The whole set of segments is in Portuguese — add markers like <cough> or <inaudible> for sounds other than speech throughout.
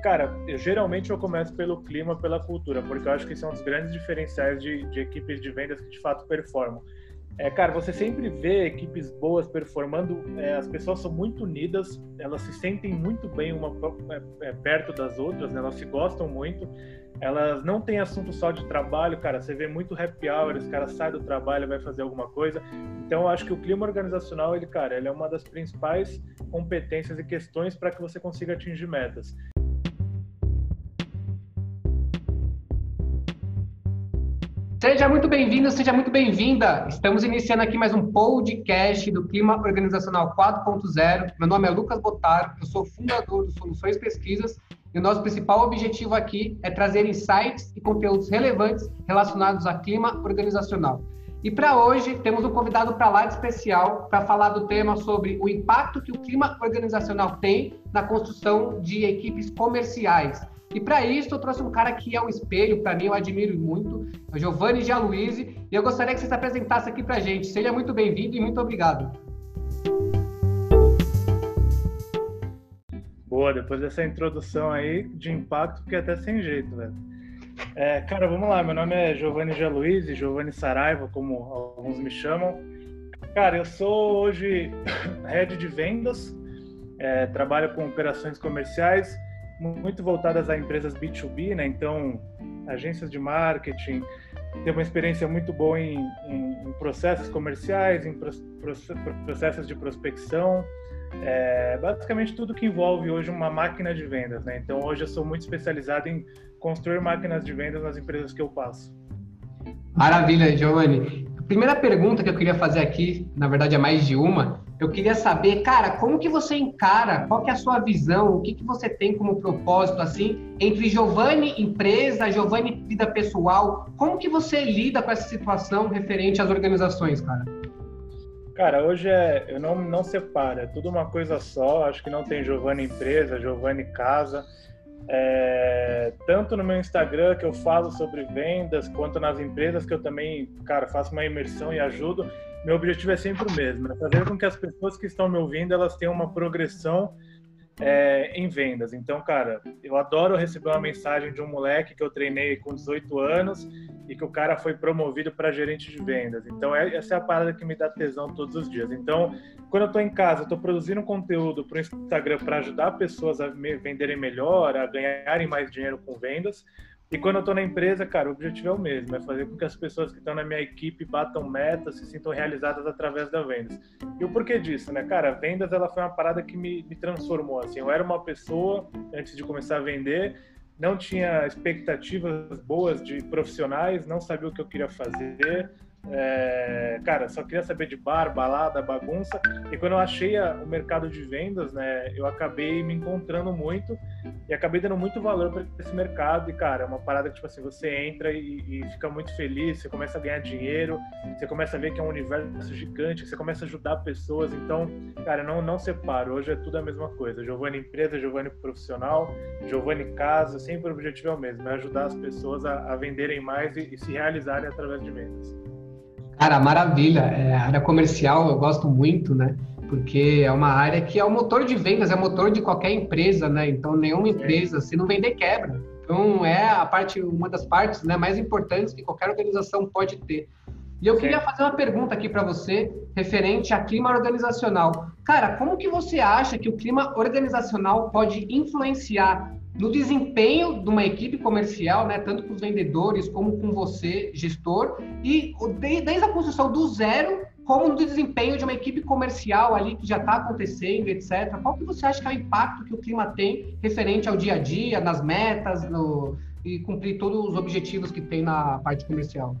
cara, eu, geralmente eu começo pelo clima, pela cultura, porque eu acho que são os grandes diferenciais de, de equipes de vendas que de fato performam. É, cara, você sempre vê equipes boas performando, é, as pessoas são muito unidas, elas se sentem muito bem uma é, é, perto das outras, né? elas se gostam muito, elas não têm assunto só de trabalho, cara, você vê muito happy hour, os caras saem do trabalho, vai fazer alguma coisa. Então, eu acho que o clima organizacional, ele, cara, ele é uma das principais competências e questões para que você consiga atingir metas. Seja muito bem-vindo, seja muito bem-vinda. Estamos iniciando aqui mais um podcast do Clima Organizacional 4.0. Meu nome é Lucas Botaro, eu sou fundador do Soluções Pesquisas e o nosso principal objetivo aqui é trazer insights e conteúdos relevantes relacionados a clima organizacional. E para hoje temos um convidado para lá de especial para falar do tema sobre o impacto que o clima organizacional tem na construção de equipes comerciais e para isso eu trouxe um cara que é um espelho, para mim eu admiro muito, é o Giovanni Gialuise, e eu gostaria que você se apresentasse aqui para gente. Seja muito bem-vindo e muito obrigado. Boa, depois dessa introdução aí de impacto, que até sem jeito, velho. É, cara, vamos lá, meu nome é Giovanni Gialuise, Giovanni Saraiva, como alguns me chamam. Cara, eu sou hoje <coughs> head de vendas, é, trabalho com operações comerciais, muito voltadas a empresas B2B, né? Então, agências de marketing, tem uma experiência muito boa em, em, em processos comerciais, em pro, processos de prospecção, é, basicamente tudo que envolve hoje uma máquina de vendas, né? Então, hoje eu sou muito especializado em construir máquinas de vendas nas empresas que eu passo. Maravilha, Giovanni. A primeira pergunta que eu queria fazer aqui, na verdade é mais de uma, eu queria saber, cara, como que você encara, qual que é a sua visão, o que, que você tem como propósito, assim, entre Giovanni empresa, Giovanni vida pessoal, como que você lida com essa situação referente às organizações, cara? Cara, hoje é, eu não, não separo, é tudo uma coisa só, acho que não tem Giovanni empresa, Giovanni casa, é, tanto no meu Instagram que eu falo sobre vendas, quanto nas empresas que eu também, cara, faço uma imersão e ajudo, meu objetivo é sempre o mesmo, é fazer com que as pessoas que estão me ouvindo elas tenham uma progressão é, em vendas. Então, cara, eu adoro receber uma mensagem de um moleque que eu treinei com 18 anos e que o cara foi promovido para gerente de vendas. Então, é, essa é a parada que me dá tesão todos os dias. Então, quando eu estou em casa, estou produzindo conteúdo para o Instagram para ajudar pessoas a venderem melhor, a ganharem mais dinheiro com vendas. E quando eu estou na empresa, cara, o objetivo é o mesmo, é fazer com que as pessoas que estão na minha equipe batam metas, se sintam realizadas através das vendas. E o porquê disso, né, cara? Vendas, ela foi uma parada que me, me transformou, assim. Eu era uma pessoa, antes de começar a vender, não tinha expectativas boas de profissionais, não sabia o que eu queria fazer, é, cara, só queria saber de bar, balada, bagunça. E quando eu achei a, o mercado de vendas, né, eu acabei me encontrando muito e acabei dando muito valor para esse mercado. E, cara, é uma parada que, tipo assim, você entra e, e, fica muito feliz, você começa a ganhar dinheiro, você começa a ver que é um universo gigante, você começa a ajudar pessoas. Então, cara, não, não separo. Hoje é tudo a mesma coisa. Giovanni empresa, Giovanni profissional, Giovanni casa, sempre o objetivo é o mesmo, é ajudar as pessoas a, a venderem mais e, e se realizarem através de vendas. Cara, maravilha. É, a área comercial eu gosto muito, né? Porque é uma área que é o motor de vendas, é o motor de qualquer empresa, né? Então, nenhuma empresa, se não vender, quebra. Então, é a parte, uma das partes né, mais importantes que qualquer organização pode ter. E eu queria fazer uma pergunta aqui para você, referente a clima organizacional. Cara, como que você acha que o clima organizacional pode influenciar no desempenho de uma equipe comercial, né, tanto com os vendedores como com você, gestor, e desde a construção do zero, como no desempenho de uma equipe comercial ali que já está acontecendo, etc. Qual que você acha que é o impacto que o clima tem referente ao dia a dia, nas metas, no, e cumprir todos os objetivos que tem na parte comercial?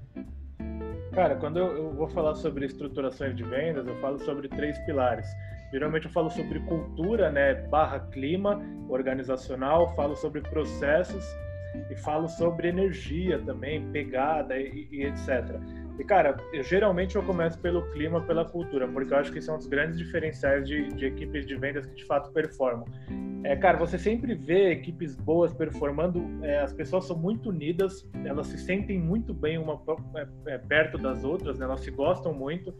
Cara, quando eu, eu vou falar sobre estruturações de vendas, eu falo sobre três pilares Geralmente eu falo sobre cultura, né, barra clima organizacional, falo sobre processos e falo sobre energia também, pegada e, e etc. E cara, eu, geralmente eu começo pelo clima, pela cultura, porque eu acho que são os grandes diferenciais de, de equipes de vendas que de fato performam. É, cara, você sempre vê equipes boas performando, é, as pessoas são muito unidas, elas se sentem muito bem uma é, é perto das outras, né, elas se gostam muito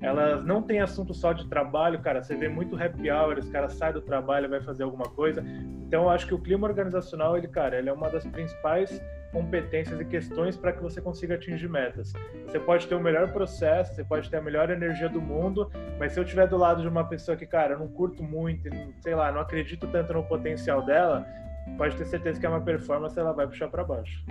elas não têm assunto só de trabalho, cara. Você vê muito happy hour, os caras saem do trabalho, vai fazer alguma coisa. Então, eu acho que o clima organizacional, ele, cara, ele é uma das principais competências e questões para que você consiga atingir metas. Você pode ter o melhor processo, você pode ter a melhor energia do mundo, mas se eu estiver do lado de uma pessoa que, cara, eu não curto muito, sei lá, não acredito tanto no potencial dela, pode ter certeza que é uma performance ela vai puxar para baixo.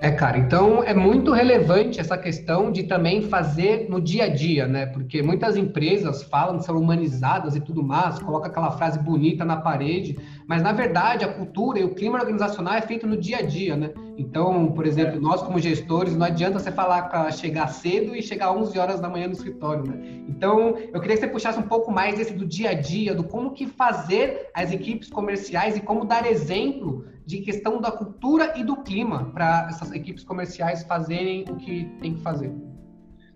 É, cara, então é muito relevante essa questão de também fazer no dia a dia, né? Porque muitas empresas falam que são humanizadas e tudo mais, coloca aquela frase bonita na parede, mas na verdade a cultura e o clima organizacional é feito no dia a dia, né? Então, por exemplo, nós como gestores, não adianta você falar para chegar cedo e chegar 11 horas da manhã no escritório, né? Então, eu queria que você puxasse um pouco mais desse do dia a dia, do como que fazer as equipes comerciais e como dar exemplo de questão da cultura e do clima para essas equipes comerciais fazerem o que tem que fazer.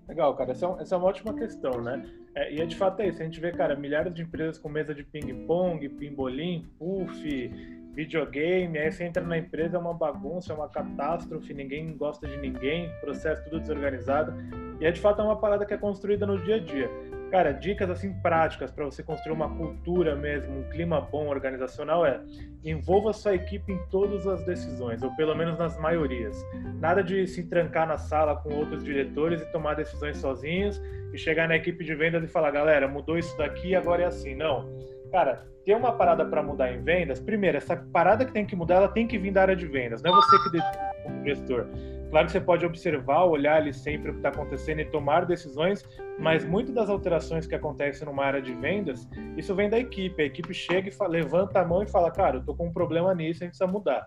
Legal, cara. Essa é, essa é uma ótima questão, né? É, e é de fato é isso. A gente vê, cara, milhares de empresas com mesa de ping-pong, pimbolim, puff, videogame. Aí você entra na empresa, é uma bagunça, é uma catástrofe, ninguém gosta de ninguém, processo tudo desorganizado. E é de fato é uma parada que é construída no dia a dia. Cara, dicas assim práticas para você construir uma cultura mesmo, um clima bom organizacional é envolva sua equipe em todas as decisões, ou pelo menos nas maiorias. Nada de se trancar na sala com outros diretores e tomar decisões sozinhos e chegar na equipe de vendas e falar, galera, mudou isso daqui, agora é assim. Não. Cara, tem uma parada para mudar em vendas. Primeiro, essa parada que tem que mudar, ela tem que vir da área de vendas. Não é você que decide como gestor. Claro que você pode observar, olhar ali sempre o que está acontecendo e tomar decisões, mas muitas das alterações que acontecem numa área de vendas, isso vem da equipe. A equipe chega e fala, levanta a mão e fala, cara, eu estou com um problema nisso, a gente precisa mudar.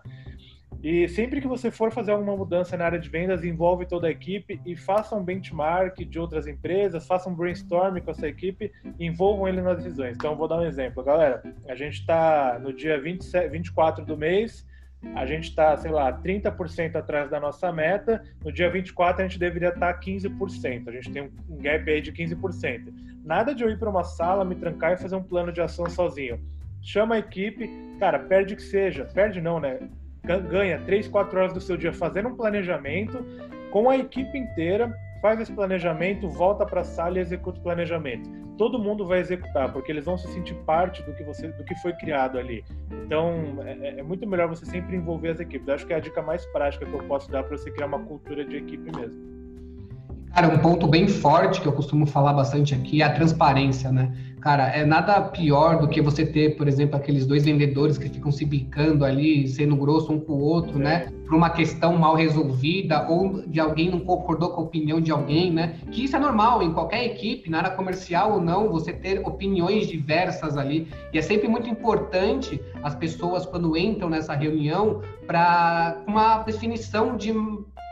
E sempre que você for fazer alguma mudança na área de vendas, envolve toda a equipe e faça um benchmark de outras empresas, faça um brainstorm com essa equipe envolvam ele nas decisões. Então, vou dar um exemplo. Galera, a gente está no dia 27, 24 do mês, a gente está, sei lá, 30% atrás da nossa meta, no dia 24 a gente deveria estar tá 15%, a gente tem um gap aí de 15%. Nada de eu ir para uma sala, me trancar e fazer um plano de ação sozinho. Chama a equipe, cara, perde que seja, perde não, né? Ganha 3, 4 horas do seu dia fazendo um planejamento com a equipe inteira, faz esse planejamento, volta para a sala e executa o planejamento. Todo mundo vai executar, porque eles vão se sentir parte do que você, do que foi criado ali. Então, é, é muito melhor você sempre envolver as equipes. Eu acho que é a dica mais prática que eu posso dar para você criar uma cultura de equipe mesmo. Cara, um ponto bem forte que eu costumo falar bastante aqui é a transparência, né? Cara, é nada pior do que você ter, por exemplo, aqueles dois vendedores que ficam se bicando ali, sendo grosso um com o outro, né? é. né? Por uma questão mal resolvida ou de alguém não concordou com a opinião de alguém, né? Que isso é normal em qualquer equipe, na área comercial ou não, você ter opiniões diversas ali. E é sempre muito importante as pessoas, quando entram nessa reunião, para uma definição de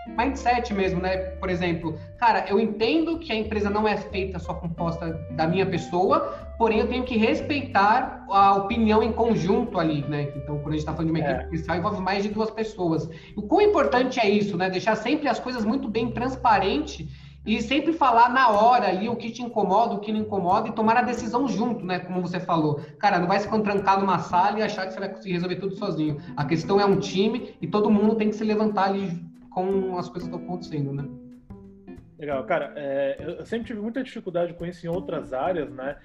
mindset mesmo, né? Por exemplo, cara, eu entendo que a empresa não é feita só composta da minha pessoa, porém eu tenho que respeitar a opinião em conjunto ali, né? Então, quando a gente está falando de uma é. equipe especial, envolve mais de duas pessoas. O quão importante é isso, né? Deixar sempre as coisas muito bem transparente e sempre falar na hora ali o que te incomoda, o que não incomoda e tomar a decisão junto, né? Como você falou. Cara, não vai se trancar numa sala e achar que você vai conseguir resolver tudo sozinho. A questão é um time e todo mundo tem que se levantar ali com as coisas que estão acontecendo, né? Legal, cara, é, eu sempre tive muita dificuldade com isso em outras áreas, né?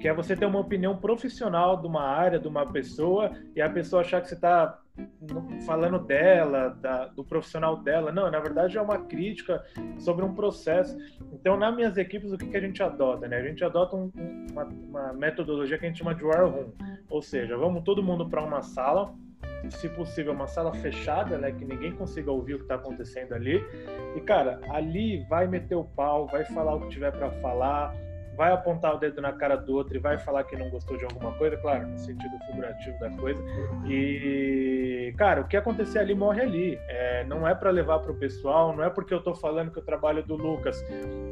Que é você ter uma opinião profissional de uma área, de uma pessoa, e a pessoa achar que você está falando dela, da, do profissional dela. Não, na verdade é uma crítica sobre um processo. Então, nas minhas equipes, o que, que a gente adota? Né? A gente adota um, uma, uma metodologia que a gente chama de war room, ou seja, vamos todo mundo para uma sala, se possível, uma sala fechada, né? Que ninguém consiga ouvir o que está acontecendo ali. E, cara, ali vai meter o pau, vai falar o que tiver para falar, vai apontar o dedo na cara do outro e vai falar que não gostou de alguma coisa, claro, no sentido figurativo da coisa. E, cara, o que acontecer ali morre ali. É, não é para levar para o pessoal, não é porque eu estou falando que o trabalho do Lucas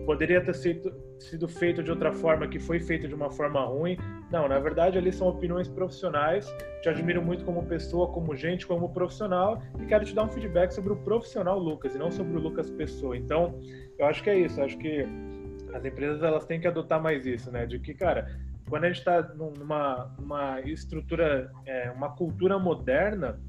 poderia ter sido, sido feito de outra forma, que foi feito de uma forma ruim. Não, na verdade, ali são opiniões profissionais. Te admiro muito como pessoa, como gente, como profissional e quero te dar um feedback sobre o profissional Lucas e não sobre o Lucas pessoa. Então, eu acho que é isso. Acho que as empresas elas têm que adotar mais isso, né? De que, cara, quando a gente está numa uma estrutura, é, uma cultura moderna,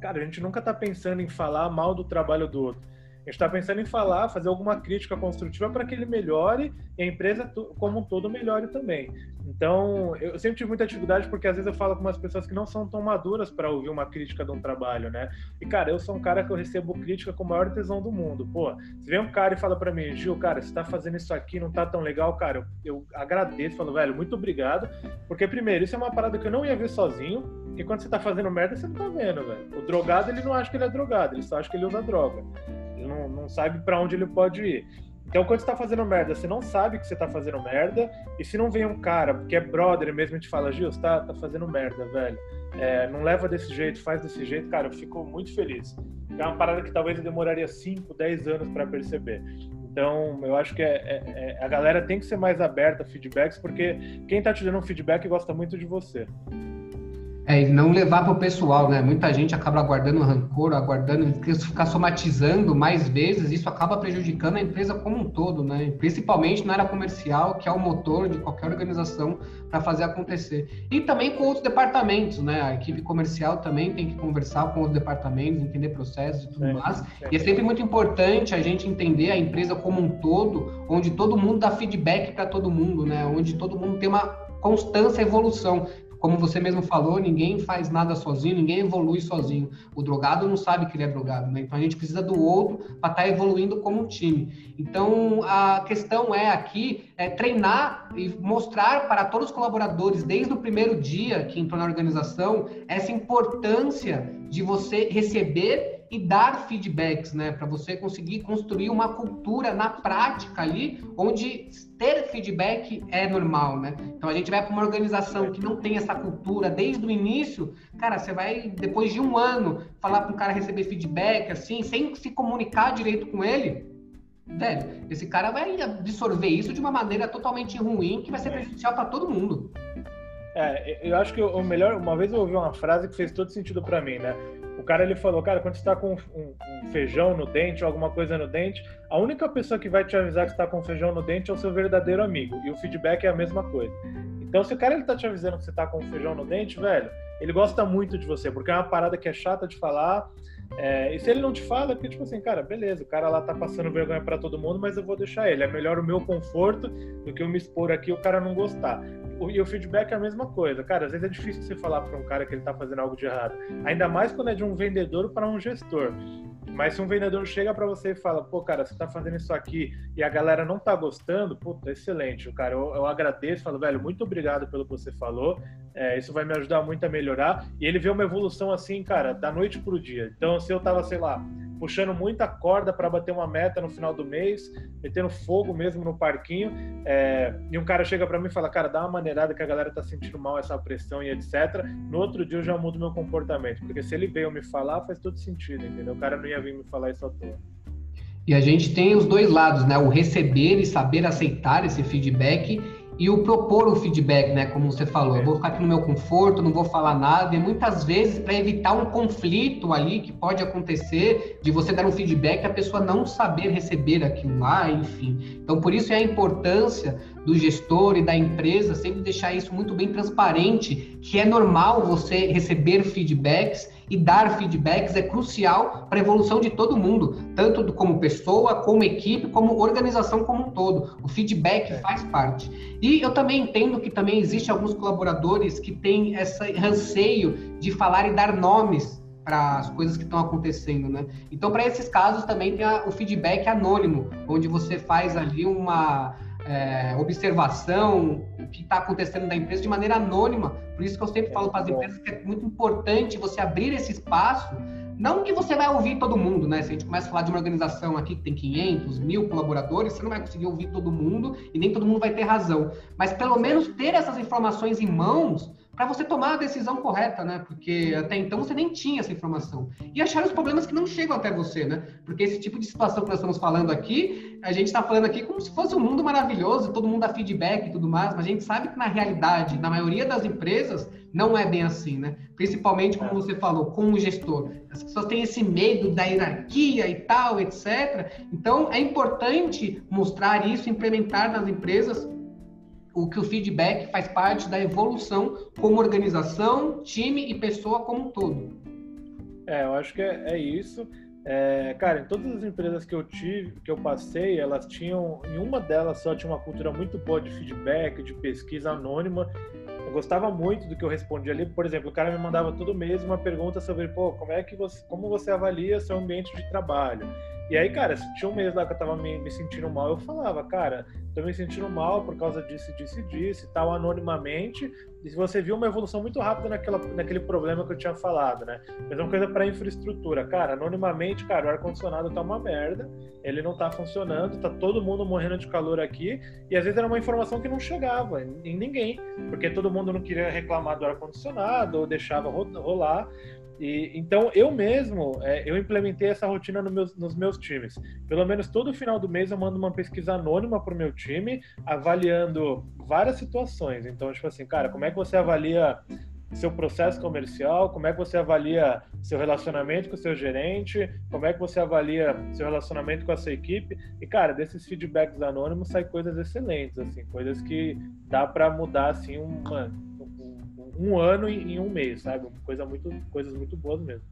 cara, a gente nunca está pensando em falar mal do trabalho do outro. Gente está pensando em falar, fazer alguma crítica construtiva para que ele melhore e a empresa como um todo melhore também. Então, eu sempre tive muita dificuldade porque às vezes eu falo com umas pessoas que não são tão maduras para ouvir uma crítica de um trabalho, né? E cara, eu sou um cara que eu recebo crítica com o maior tesão do mundo. Pô, se vem um cara e fala para mim, Gil, cara, você tá fazendo isso aqui, não tá tão legal, cara, eu, eu agradeço, falo, velho, muito obrigado, porque primeiro, isso é uma parada que eu não ia ver sozinho, e quando você tá fazendo merda, você não tá vendo, velho. O drogado, ele não acha que ele é drogado, ele só acha que ele usa droga não, não sabe para onde ele pode ir. Então, quando você tá fazendo merda, você não sabe que você tá fazendo merda, e se não vem um cara que é brother mesmo te fala, Gil, você tá, tá fazendo merda, velho. É, não leva desse jeito, faz desse jeito, cara, eu fico muito feliz. É uma parada que talvez eu demoraria 5, 10 anos para perceber. Então, eu acho que é, é, é, a galera tem que ser mais aberta a feedbacks, porque quem tá te dando um feedback gosta muito de você. É, e não levar para o pessoal, né? Muita gente acaba aguardando rancor, aguardando, ficar somatizando mais vezes, isso acaba prejudicando a empresa como um todo, né? Principalmente na área comercial, que é o motor de qualquer organização para fazer acontecer. E também com outros departamentos, né? A equipe comercial também tem que conversar com os departamentos, entender processos e tudo é, mais. É. E é sempre muito importante a gente entender a empresa como um todo, onde todo mundo dá feedback para todo mundo, né? Onde todo mundo tem uma constância evolução como você mesmo falou, ninguém faz nada sozinho, ninguém evolui sozinho. O drogado não sabe que ele é drogado, né? Então a gente precisa do outro para estar tá evoluindo como um time. Então a questão é aqui é treinar e mostrar para todos os colaboradores desde o primeiro dia que entrou na organização essa importância de você receber e dar feedbacks, né? Para você conseguir construir uma cultura na prática ali, onde ter feedback é normal, né? Então a gente vai para uma organização que não tem essa cultura desde o início, cara, você vai depois de um ano falar para um cara receber feedback assim, sem se comunicar direito com ele, velho, esse cara vai absorver isso de uma maneira totalmente ruim que vai ser prejudicial para todo mundo. É, eu acho que o melhor, uma vez eu ouvi uma frase que fez todo sentido para mim, né? O cara ele falou, cara, quando você está com um, um, feijão no dente ou alguma coisa no dente, a única pessoa que vai te avisar que está com feijão no dente é o seu verdadeiro amigo. E o feedback é a mesma coisa. Então, se o cara ele tá te avisando que você está com feijão no dente, velho, ele gosta muito de você, porque é uma parada que é chata de falar. É, e se ele não te fala, é porque, tipo assim, cara, beleza, o cara lá tá passando vergonha para todo mundo, mas eu vou deixar ele. É melhor o meu conforto do que eu me expor aqui e o cara não gostar. E o feedback é a mesma coisa. Cara, às vezes é difícil você falar para um cara que ele tá fazendo algo de errado. Ainda mais quando é de um vendedor para um gestor. Mas se um vendedor chega para você e fala, pô, cara, você tá fazendo isso aqui e a galera não tá gostando, puta, excelente, cara. Eu, eu agradeço, falo, velho, muito obrigado pelo que você falou. É, isso vai me ajudar muito a melhorar. E ele vê uma evolução assim, cara, da noite pro dia. Então, se eu tava, sei lá, puxando muita corda para bater uma meta no final do mês, metendo fogo mesmo no parquinho. É, e um cara chega para mim e fala: Cara, dá uma maneirada que a galera tá sentindo mal essa pressão e etc. No outro dia eu já mudo meu comportamento, porque se ele veio me falar, faz todo sentido, entendeu? O cara não ia vir me falar isso à toa. E a gente tem os dois lados, né? O receber e saber aceitar esse feedback e o propor o feedback, né? Como você falou, eu vou ficar aqui no meu conforto, não vou falar nada, e muitas vezes para evitar um conflito ali que pode acontecer, de você dar um feedback a pessoa não saber receber aquilo lá, enfim. Então, por isso é a importância do gestor e da empresa sempre deixar isso muito bem transparente, que é normal você receber feedbacks e dar feedbacks é crucial para a evolução de todo mundo, tanto como pessoa, como equipe, como organização como um todo. O feedback é. faz parte. E eu também entendo que também existe alguns colaboradores que têm esse anseio de falar e dar nomes para as coisas que estão acontecendo, né? Então, para esses casos também tem a, o feedback anônimo, onde você faz ali uma é, observação, o que está acontecendo da empresa de maneira anônima. Por isso que eu sempre falo para as empresas que é muito importante você abrir esse espaço. Não que você vai ouvir todo mundo, né? Se a gente começa a falar de uma organização aqui que tem 500, mil colaboradores, você não vai conseguir ouvir todo mundo e nem todo mundo vai ter razão. Mas pelo menos ter essas informações em mãos para você tomar a decisão correta, né? Porque até então você nem tinha essa informação. E achar os problemas que não chegam até você, né? Porque esse tipo de situação que nós estamos falando aqui, a gente está falando aqui como se fosse um mundo maravilhoso, todo mundo dá feedback e tudo mais, mas a gente sabe que na realidade, na maioria das empresas, não é bem assim, né? Principalmente, como você falou, com o gestor. As pessoas têm esse medo da hierarquia e tal, etc. Então, é importante mostrar isso, implementar nas empresas o que o feedback faz parte da evolução como organização, time e pessoa como um todo. É, eu acho que é, é isso. É, cara, em todas as empresas que eu tive, que eu passei, elas tinham, em uma delas só tinha uma cultura muito boa de feedback, de pesquisa anônima. Eu gostava muito do que eu respondia ali. Por exemplo, o cara me mandava todo mês uma pergunta sobre, pô, como é que você, como você avalia seu ambiente de trabalho? E aí, cara, tinha um mês lá que eu tava me, me, sentindo mal, eu falava, cara, tô me sentindo mal por causa disso, disso e disso, e tal, anonimamente. E você viu uma evolução muito rápida naquela, naquele problema que eu tinha falado, né? Mesma coisa para infraestrutura. Cara, anonimamente, cara, o ar-condicionado tá uma merda, ele não tá funcionando, tá todo mundo morrendo de calor aqui, e às vezes era uma informação que não chegava em ninguém, porque todo mundo não queria reclamar do ar-condicionado ou deixava rolar. E, então, eu mesmo, é, eu implementei essa rotina no meus, nos meus times. Pelo menos todo final do mês eu mando uma pesquisa anônima para o meu time, avaliando várias situações. Então, tipo assim, cara, como é que você avalia seu processo comercial, como é que você avalia seu relacionamento com o seu gerente, como é que você avalia seu relacionamento com a sua equipe. E, cara, desses feedbacks anônimos sai coisas excelentes, assim, coisas que dá para mudar, assim, uma um ano em, um mês, sabe? Coisa muito, coisas muito boas mesmo.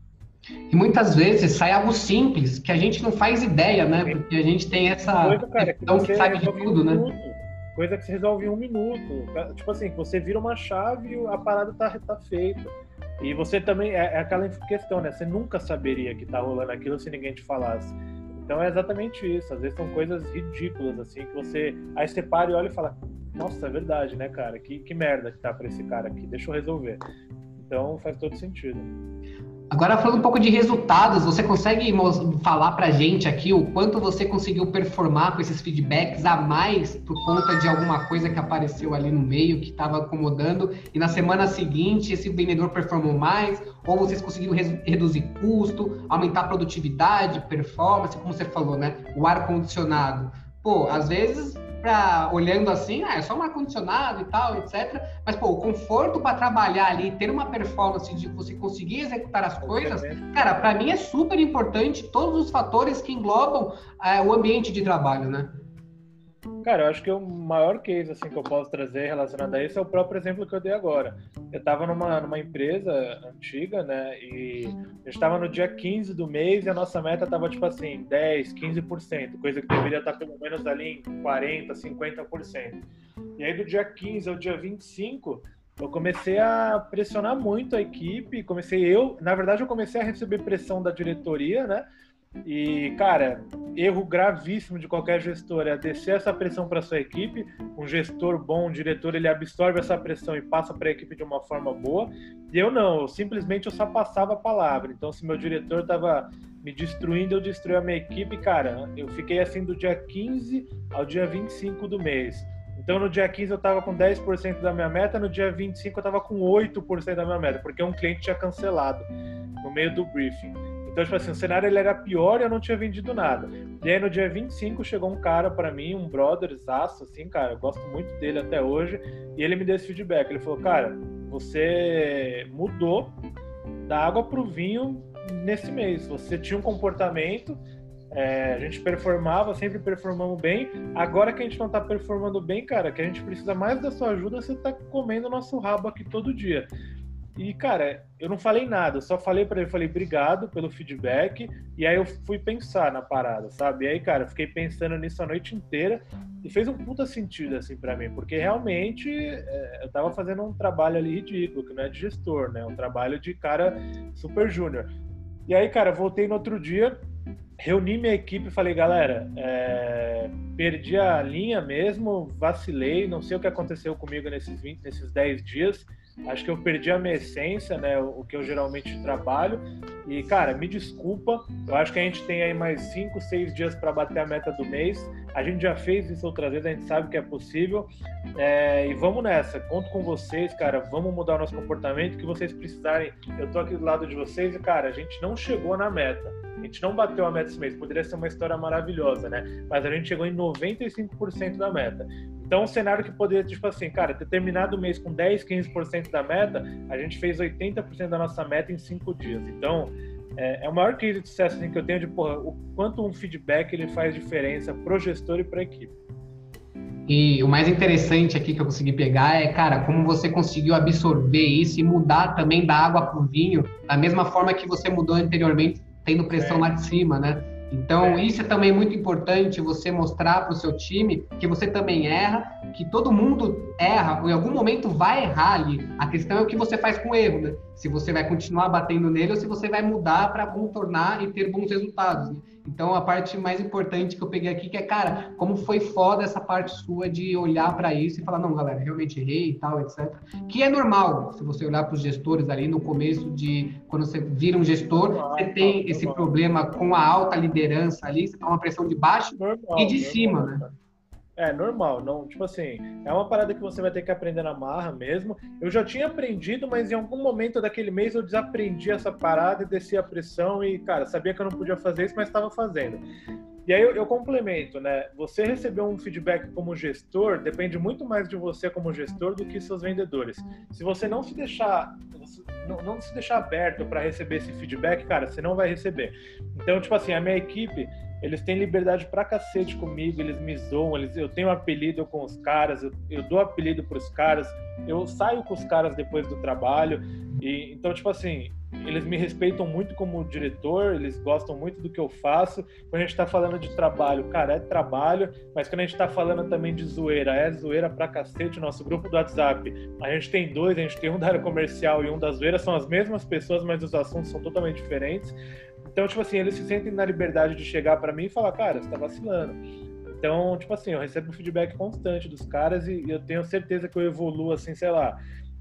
E muitas vezes sai algo simples que a gente não faz ideia, né? Porque a gente tem essa coisa, cara, que, que sabe de tudo, um né? Minuto, coisa que se resolve em um minuto. Tipo assim, você vira uma chave e a parada tá, tá feita. E você também, é, é aquela questão, né? Você nunca saberia que tá rolando aquilo se ninguém te falasse. Então é exatamente isso. Às vezes são coisas ridículas, assim, que você. Aí você para e olha e fala: nossa, é verdade, né, cara? Que, que merda que tá pra esse cara aqui, deixa eu resolver. Então faz todo sentido. Agora falando um pouco de resultados, você consegue falar pra gente aqui o quanto você conseguiu performar com esses feedbacks a mais por conta de alguma coisa que apareceu ali no meio que estava acomodando e na semana seguinte esse vendedor performou mais ou vocês conseguiram reduzir custo, aumentar a produtividade, performance, como você falou, né? O ar condicionado. Pô, às vezes pra, olhando assim, ah, é só um ar-condicionado e tal, etc. Mas, pô, o conforto para trabalhar ali, ter uma performance de você conseguir executar as coisas, cara, para mim é super importante todos os fatores que englobam é, o ambiente de trabalho, né? Cara, eu acho que o maior case assim, que eu posso trazer relacionado a isso é o próprio exemplo que eu dei agora. Eu estava numa, numa empresa antiga, né? E gente estava no dia 15 do mês e a nossa meta estava tipo assim, 10, 15%, coisa que deveria estar pelo menos ali em 40, 50%. E aí do dia 15 ao dia 25, eu comecei a pressionar muito a equipe, comecei eu, na verdade eu comecei a receber pressão da diretoria, né? E, cara, erro gravíssimo de qualquer gestor é descer essa pressão para sua equipe. Um gestor bom, um diretor, ele absorve essa pressão e passa para a equipe de uma forma boa. E eu não, eu simplesmente eu só passava a palavra. Então, se meu diretor estava me destruindo, eu destruí a minha equipe, cara. Eu fiquei assim do dia 15 ao dia 25 do mês. Então, no dia 15 eu estava com 10% da minha meta, no dia 25 eu estava com 8% da minha meta, porque um cliente tinha cancelado no meio do briefing. Então, tipo assim, o cenário ele era pior e eu não tinha vendido nada. E aí, no dia 25, chegou um cara para mim, um brother, zaço, assim, cara, eu gosto muito dele até hoje, e ele me deu esse feedback. Ele falou, cara, você mudou da água pro vinho nesse mês. Você tinha um comportamento, é, a gente performava, sempre performamos bem. Agora que a gente não tá performando bem, cara, que a gente precisa mais da sua ajuda, você tá comendo nosso rabo aqui todo dia. E, cara, eu não falei nada, eu só falei para ele, falei obrigado pelo feedback, e aí eu fui pensar na parada, sabe? E aí, cara, eu fiquei pensando nisso a noite inteira e fez um puta sentido, assim, para mim, porque realmente é, eu tava fazendo um trabalho ali ridículo, que não é de gestor, né? Um trabalho de cara super júnior. E aí, cara, voltei no outro dia, reuni minha equipe e falei, galera, é, perdi a linha mesmo, vacilei, não sei o que aconteceu comigo nesses 20, nesses 10 dias, Acho que eu perdi a minha essência, né? O que eu geralmente trabalho. E, cara, me desculpa. Eu acho que a gente tem aí mais cinco, seis dias para bater a meta do mês. A gente já fez isso outras vezes, a gente sabe que é possível. É, e vamos nessa. Conto com vocês, cara. Vamos mudar o nosso comportamento. que vocês precisarem, eu tô aqui do lado de vocês. E, cara, a gente não chegou na meta. A gente não bateu a meta esse mês. Poderia ser uma história maravilhosa, né? Mas a gente chegou em 95% da meta. Então, um cenário que poderia, tipo assim, cara, ter terminado o mês com 10, 15% da meta, a gente fez 80% da nossa meta em cinco dias. Então, é, é, o maior case de sucesso assim, que eu tenho de porra, o quanto um feedback ele faz diferença pro gestor e pra equipe. E o mais interessante aqui que eu consegui pegar é, cara, como você conseguiu absorver isso e mudar também da água para o vinho, da mesma forma que você mudou anteriormente tendo pressão é. lá de cima, né? Então, é. isso é também muito importante você mostrar para o seu time que você também erra, que todo mundo erra, em algum momento vai errar ali. A questão é o que você faz com o erro, né? Se você vai continuar batendo nele ou se você vai mudar para contornar e ter bons resultados. Né? Então, a parte mais importante que eu peguei aqui que é, cara, como foi foda essa parte sua de olhar para isso e falar, não, galera, realmente errei e tal, etc. Que é normal, se você olhar para os gestores ali no começo de, quando você vira um gestor, você tem esse problema com a alta liderança ali, você tem uma pressão de baixo e de cima, né? É normal, não, tipo assim, é uma parada que você vai ter que aprender na marra mesmo. Eu já tinha aprendido, mas em algum momento daquele mês eu desaprendi essa parada e desci a pressão e, cara, sabia que eu não podia fazer isso, mas estava fazendo. E aí eu, eu, complemento, né? Você receber um feedback como gestor depende muito mais de você como gestor do que seus vendedores. Se você não se deixar não, não se deixar aberto para receber esse feedback, cara, você não vai receber. Então, tipo assim, a minha equipe, eles têm liberdade pra cacete comigo, eles me zoam, eles, eu tenho apelido com os caras, eu, eu dou apelido pros caras, eu saio com os caras depois do trabalho, e então, tipo assim, eles me respeitam muito como diretor, eles gostam muito do que eu faço. Quando a gente está falando de trabalho, cara, é trabalho, mas quando a gente está falando também de zoeira, é zoeira pra cacete. Nosso grupo do WhatsApp, a gente tem dois, a gente tem um da área comercial e um da zoeira, são as mesmas pessoas, mas os assuntos são totalmente diferentes. Então, tipo assim, eles se sentem na liberdade de chegar para mim e falar, cara, você tá vacilando. Então, tipo assim, eu recebo feedback constante dos caras e, eu tenho certeza que eu evoluo, assim, sei lá,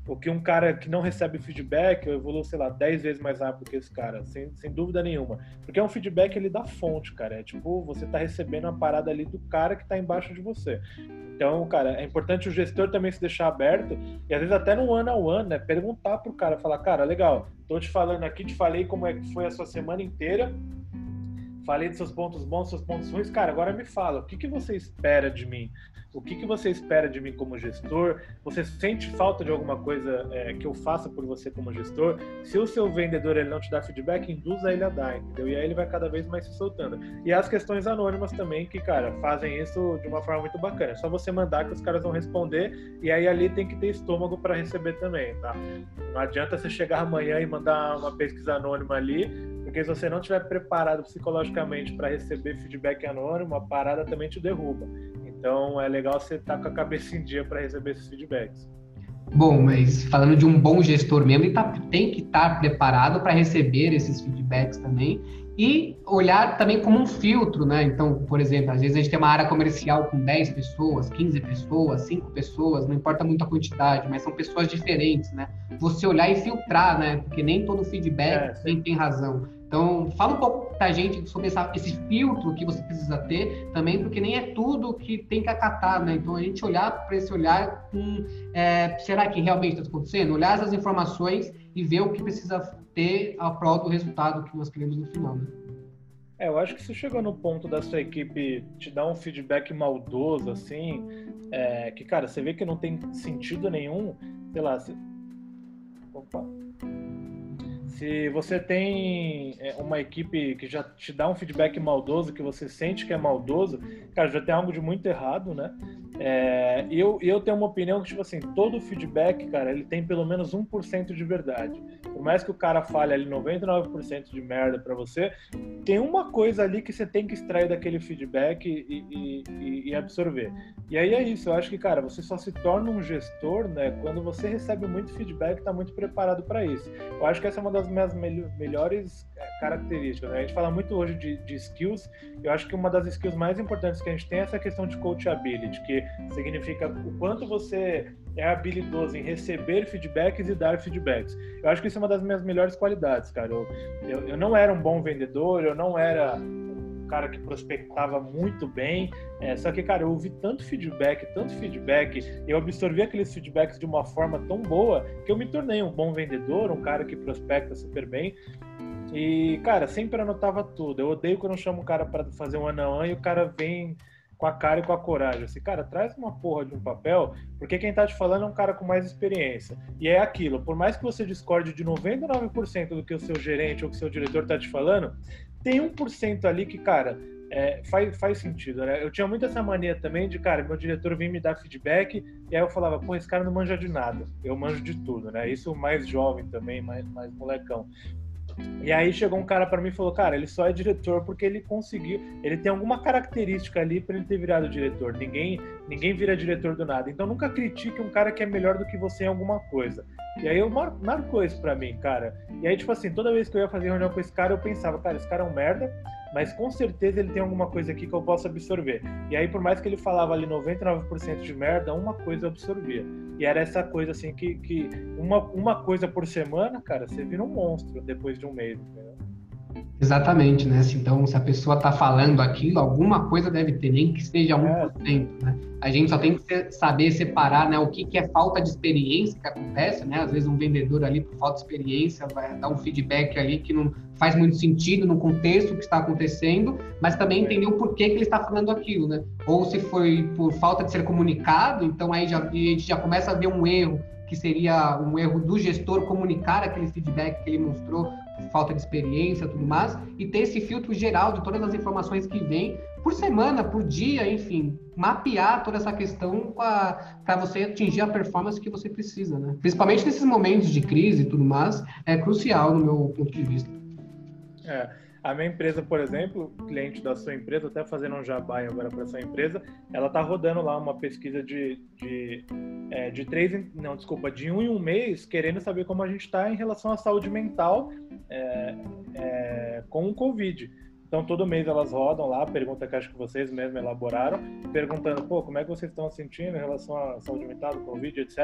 o que um cara que não recebe feedback, eu evoluo, sei lá, 10 vezes mais rápido que esse cara, sem, sem dúvida nenhuma. Porque é um feedback ele dá fonte, cara. É tipo, você tá recebendo uma parada ali do cara que tá embaixo de você. Então, cara, é importante o gestor também se deixar aberto e às vezes até no one on one, né? Perguntar pro cara, falar, cara, legal, tô te falando aqui, te falei como é que foi a sua semana inteira, falei dos seus pontos bons, seus pontos ruins, cara, agora me fala, o que, que você espera de mim? O que, que você espera de mim como gestor? Você sente falta de alguma coisa é, que eu faça por você como gestor? Se o seu vendedor ele não te dá feedback, induza ele a dar, entendeu? E aí ele vai cada vez mais se soltando. E as questões anônimas também, que, cara, fazem isso de uma forma muito bacana. É só você mandar que os caras vão responder e aí ali tem que ter estômago para receber também, tá? Não adianta você chegar amanhã e mandar uma pesquisa anônima ali, porque se você não estiver preparado psicologicamente para receber feedback anônimo, a parada também te derruba. Então é legal você estar tá com a cabeça em dia para receber esses feedbacks. Bom, mas falando de um bom gestor mesmo, ele tá, tem que estar tá preparado para receber esses feedbacks também e olhar também como um filtro, né? Então, por exemplo, às vezes a gente tem uma área comercial com 10 pessoas, 15 pessoas, 5 pessoas, não importa muito a quantidade, mas são pessoas diferentes, né? Você olhar e filtrar, né? Porque nem todo feedback é, tem razão. Então, fala um pouco para a gente sobre essa, esse filtro que você precisa ter também, porque nem é tudo que tem que acatar, né? Então, a gente olhar para esse olhar com, é, será que realmente está acontecendo? Olhar essas informações e ver o que precisa ter a prol do resultado que nós queremos no final, né? É, eu acho que se chegou no ponto da sua equipe te dar um feedback maldoso, assim, é, que, cara, você vê que não tem sentido nenhum, sei lá, se... Opa se você tem é, uma equipe que já te dá um feedback maldoso, que você sente que é maldoso, cara, já tem algo de muito errado, né? É, eu, eu tenho uma opinião que, tipo assim, todo feedback, cara, ele tem pelo menos 1% de verdade. Por mais que o cara fale ali 99% de merda para você, tem uma coisa ali que você tem que extrair daquele feedback e, e, e, absorver. E aí é isso, eu acho que, cara, você só se torna um gestor, né, quando você recebe muito feedback e tá muito preparado para isso. Eu acho que essa é uma das minhas melhores é, características. Né? A gente fala muito hoje de, de skills, eu acho que uma das skills mais importantes que a gente tem é essa questão de coachability, que significa o quanto você é habilidoso em receber feedbacks e dar feedbacks. Eu acho que isso é uma das minhas melhores qualidades, cara. Eu, eu, eu não era um bom vendedor, eu não era um cara que prospectava muito bem, é, só que, cara, eu ouvi tanto feedback, tanto feedback, eu absorvi aqueles feedbacks de uma forma tão boa que eu me tornei um bom vendedor, um cara que prospecta super bem. E, cara, sempre anotava tudo. Eu odeio quando eu chamo um cara para fazer um ano e o cara vem com a cara e com a coragem. Assim, cara, traz uma porra de um papel, porque quem tá te falando é um cara com mais experiência. E é aquilo, por mais que você discorde de 99% do que o seu gerente ou que o seu diretor tá te falando, tem 1% ali que, cara, é, faz, faz sentido, né? Eu tinha muito essa mania também de, cara, meu diretor vinha me dar feedback e aí eu falava, pô, esse cara não manja de nada, eu manjo de tudo, né? Isso mais jovem também, mais, mais molecão. E aí chegou um cara para mim e falou: "Cara, ele só é diretor porque ele conseguiu, ele tem alguma característica ali para ele ter virado diretor. Ninguém, ninguém vira diretor do nada. Então nunca critique um cara que é melhor do que você em alguma coisa". E aí eu mar marcou isso para mim, cara. E aí tipo assim, toda vez que eu ia fazer reunião com esse cara, eu pensava: "Cara, esse cara é um merda, mas com certeza ele tem alguma coisa aqui que eu posso absorver". E aí por mais que ele falava ali 99% de merda, uma coisa eu absorvia. E era essa coisa assim que, que uma, uma coisa por semana, cara, você vira um monstro depois de um mês, entendeu? Exatamente, né? Então, se a pessoa está falando aquilo, alguma coisa deve ter, nem que seja 1%, é. né? A gente só tem que saber separar né, o que, que é falta de experiência que acontece, né? Às vezes um vendedor ali, por falta de experiência, vai dar um feedback ali que não faz muito sentido no contexto que está acontecendo, mas também entender o porquê que ele está falando aquilo, né? Ou se foi por falta de ser comunicado, então aí já, a gente já começa a ver um erro que seria um erro do gestor comunicar aquele feedback que ele mostrou falta de experiência, tudo mais, e ter esse filtro geral de todas as informações que vêm por semana, por dia, enfim, mapear toda essa questão para você atingir a performance que você precisa, né? Principalmente nesses momentos de crise e tudo mais, é crucial no meu ponto de vista. É. A minha empresa, por exemplo, cliente da sua empresa, até fazendo um jabá agora para sua empresa, ela está rodando lá uma pesquisa de, de, é, de três, não, desculpa, de um em um mês, querendo saber como a gente está em relação à saúde mental é, é, com o Covid. Então, todo mês elas rodam lá, pergunta que acho que vocês mesmos elaboraram, perguntando, pô, como é que vocês estão sentindo em relação à saúde mental, Covid, etc.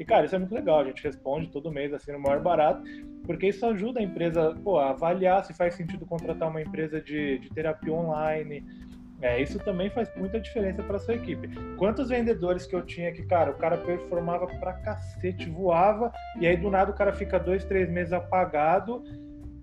E, cara, isso é muito legal, a gente responde todo mês, assim, no maior barato, porque isso ajuda a empresa, pô, a avaliar se faz sentido contratar uma empresa de, de terapia online, é, isso também faz muita diferença para sua equipe. Quantos vendedores que eu tinha que, cara, o cara performava pra cacete, voava, e aí do nada o cara fica dois, três meses apagado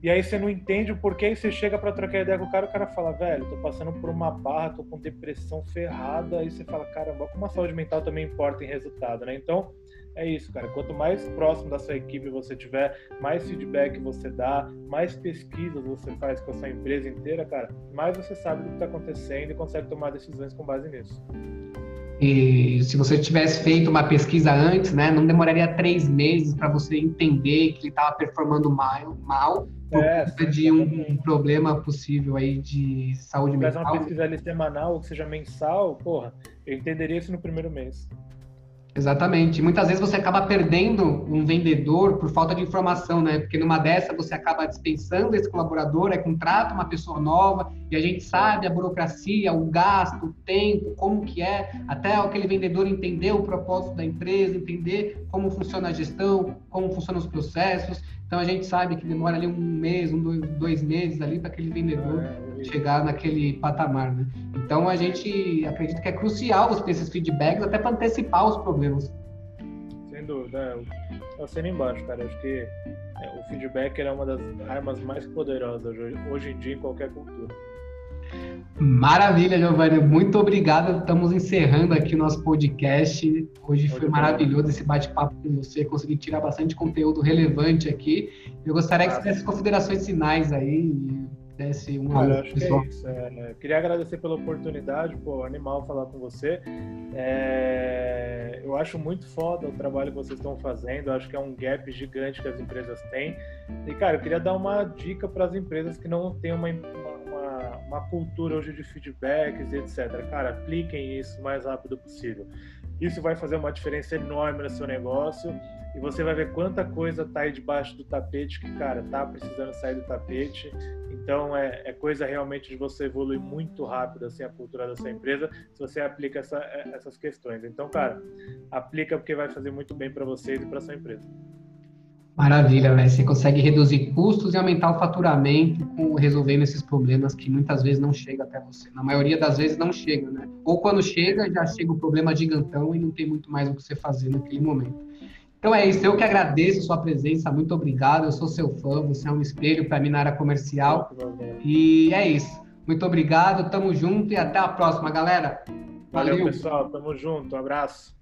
e aí você não entende o porquê, e você chega para trocar ideia com o cara, o cara fala, velho, tô passando por uma barra, tô com depressão ferrada, aí você fala, caramba, como a saúde mental também importa em resultado, né? Então, é isso, cara. Quanto mais próximo da sua equipe você tiver, mais feedback você dá, mais pesquisas você faz com a sua empresa inteira, cara, mais você sabe do que está acontecendo e consegue tomar decisões com base nisso. E se você tivesse feito uma pesquisa antes, né, não demoraria três meses para você entender que ele estava performando mal, mal por é, conta de um, um, problema possível aí de saúde mental. Se uma pesquisa ali semanal ou que seja mensal, porra, eu entenderia isso no primeiro mês. Exatamente. Muitas vezes você acaba perdendo um vendedor por falta de informação, né? Porque numa dessa você acaba dispensando esse colaborador, aí contrata uma pessoa nova e a gente sabe a burocracia, o gasto, o tempo, como que é, até aquele vendedor entender o propósito da empresa, entender como funciona a gestão, como funcionam os processos. Então a gente sabe que demora ali um mês, um, dois, dois meses ali para aquele vendedor é, chegar naquele patamar, né? Então a gente acredita que é crucial você ter esses feedbacks até para antecipar os problemas. Sem dúvida, é, eu assino embaixo, cara. Acho que é, o feedback é uma das armas mais poderosas hoje, em dia em qualquer cultura. Maravilha, Giovanni. Muito obrigado. Estamos encerrando aqui o nosso podcast. Hoje foi maravilhoso esse bate-papo com você. Consegui tirar bastante conteúdo relevante aqui. Eu gostaria que você desse considerações finais aí desse um Olha, acho pessoal. que é isso. É, queria agradecer pela oportunidade, pô, animal falar com você. É, eu acho muito foda o trabalho que vocês estão fazendo. Eu acho que é um gap gigante que as empresas têm. E, cara, eu queria dar uma dica para as empresas que não têm uma, uma uma cultura hoje de feedbacks e etc. Cara, apliquem isso o mais rápido possível. Isso vai fazer uma diferença enorme no seu negócio e você vai ver quanta coisa tá aí debaixo do tapete que, cara, tá precisando sair do tapete. Então, é, é coisa realmente de você evoluir muito rápido, assim, a cultura da sua empresa, se você aplica essa, essas questões. Então, cara, aplica porque vai fazer muito bem para vocês e para sua empresa. Maravilha, né? Você consegue reduzir custos e aumentar o faturamento com, resolvendo esses problemas que muitas vezes não chega até você. Na maioria das vezes não chega, né? Ou quando chega, já chega o problema gigantão e não tem muito mais o que você fazer naquele momento. Então é isso, eu que agradeço a sua presença, muito obrigado. Eu sou seu fã, você é um espelho para mim na área comercial. E é isso. Muito obrigado, tamo junto e até a próxima, galera. Valeu, Valeu pessoal, tamo junto, um abraço.